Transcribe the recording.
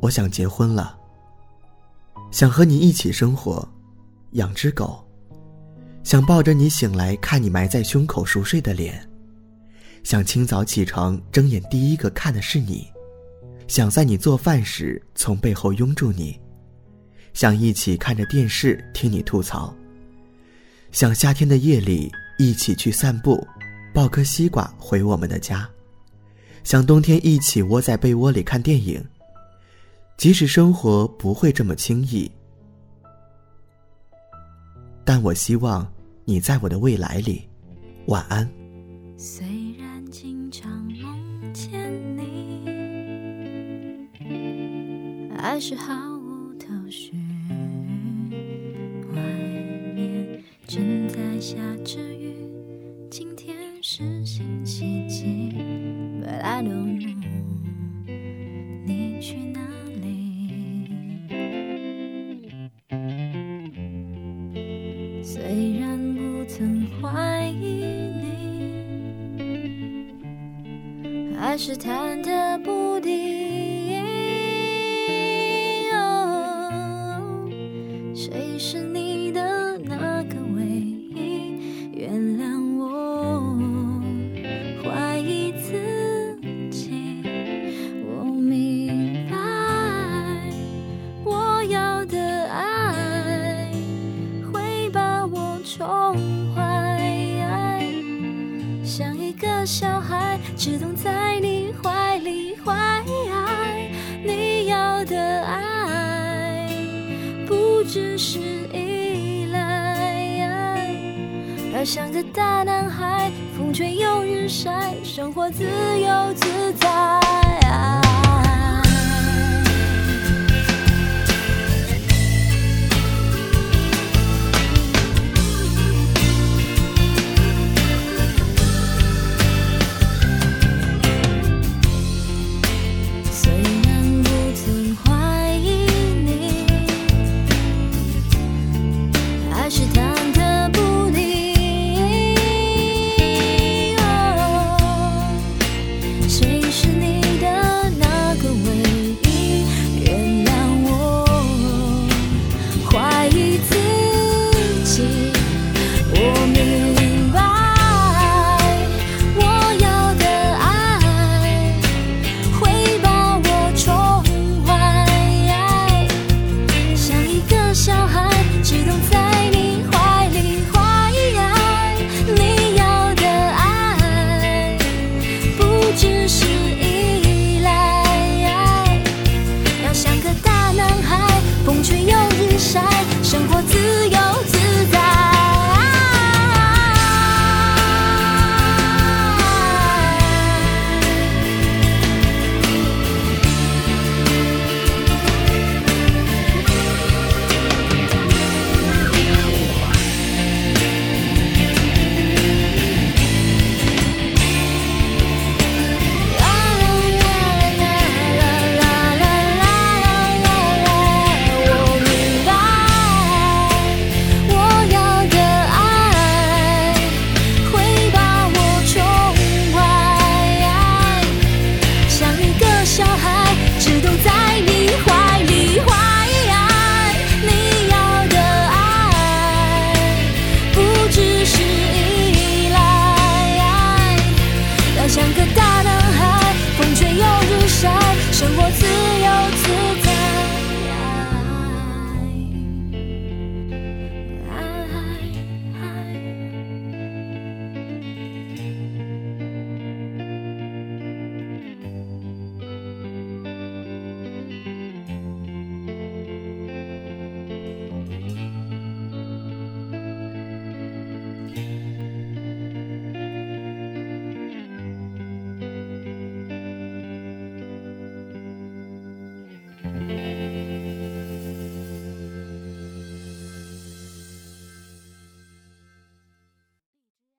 我想结婚了。想和你一起生活，养只狗，想抱着你醒来看你埋在胸口熟睡的脸，想清早起床睁眼第一个看的是你，想在你做饭时从背后拥住你，想一起看着电视听你吐槽，想夏天的夜里一起去散步，抱颗西瓜回我们的家。想冬天一起窝在被窝里看电影，即使生活不会这么轻易，但我希望你在我的未来里。晚安。虽然经常梦见你，还是毫无头绪。外面正在下着雨，今天是星期几？But I don't know，虽然不曾怀疑你，还是忐忑不定。的爱不只是依赖，要像个大男孩，风吹又日晒，生活自由自在。